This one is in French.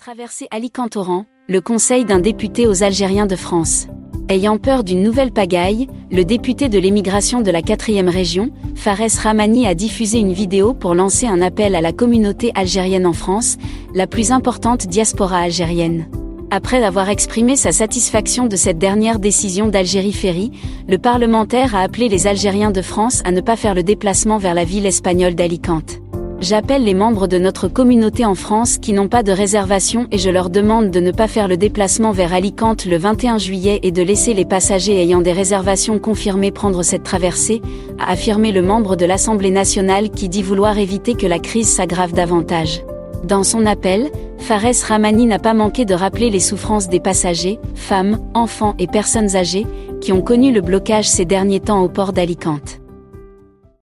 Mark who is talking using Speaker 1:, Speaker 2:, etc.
Speaker 1: Traversée Alicante-Oran, le conseil d'un député aux Algériens de France. Ayant peur d'une nouvelle pagaille, le député de l'émigration de la 4e région, Fares Ramani a diffusé une vidéo pour lancer un appel à la communauté algérienne en France, la plus importante diaspora algérienne. Après avoir exprimé sa satisfaction de cette dernière décision d'Algérie Ferry, le parlementaire a appelé les Algériens de France à ne pas faire le déplacement vers la ville espagnole d'Alicante. J'appelle les membres de notre communauté en France qui n'ont pas de réservation et je leur demande de ne pas faire le déplacement vers Alicante le 21 juillet et de laisser les passagers ayant des réservations confirmées prendre cette traversée, a affirmé le membre de l'Assemblée nationale qui dit vouloir éviter que la crise s'aggrave davantage. Dans son appel, Fares Ramani n'a pas manqué de rappeler les souffrances des passagers, femmes, enfants et personnes âgées, qui ont connu le blocage ces derniers temps au port d'Alicante.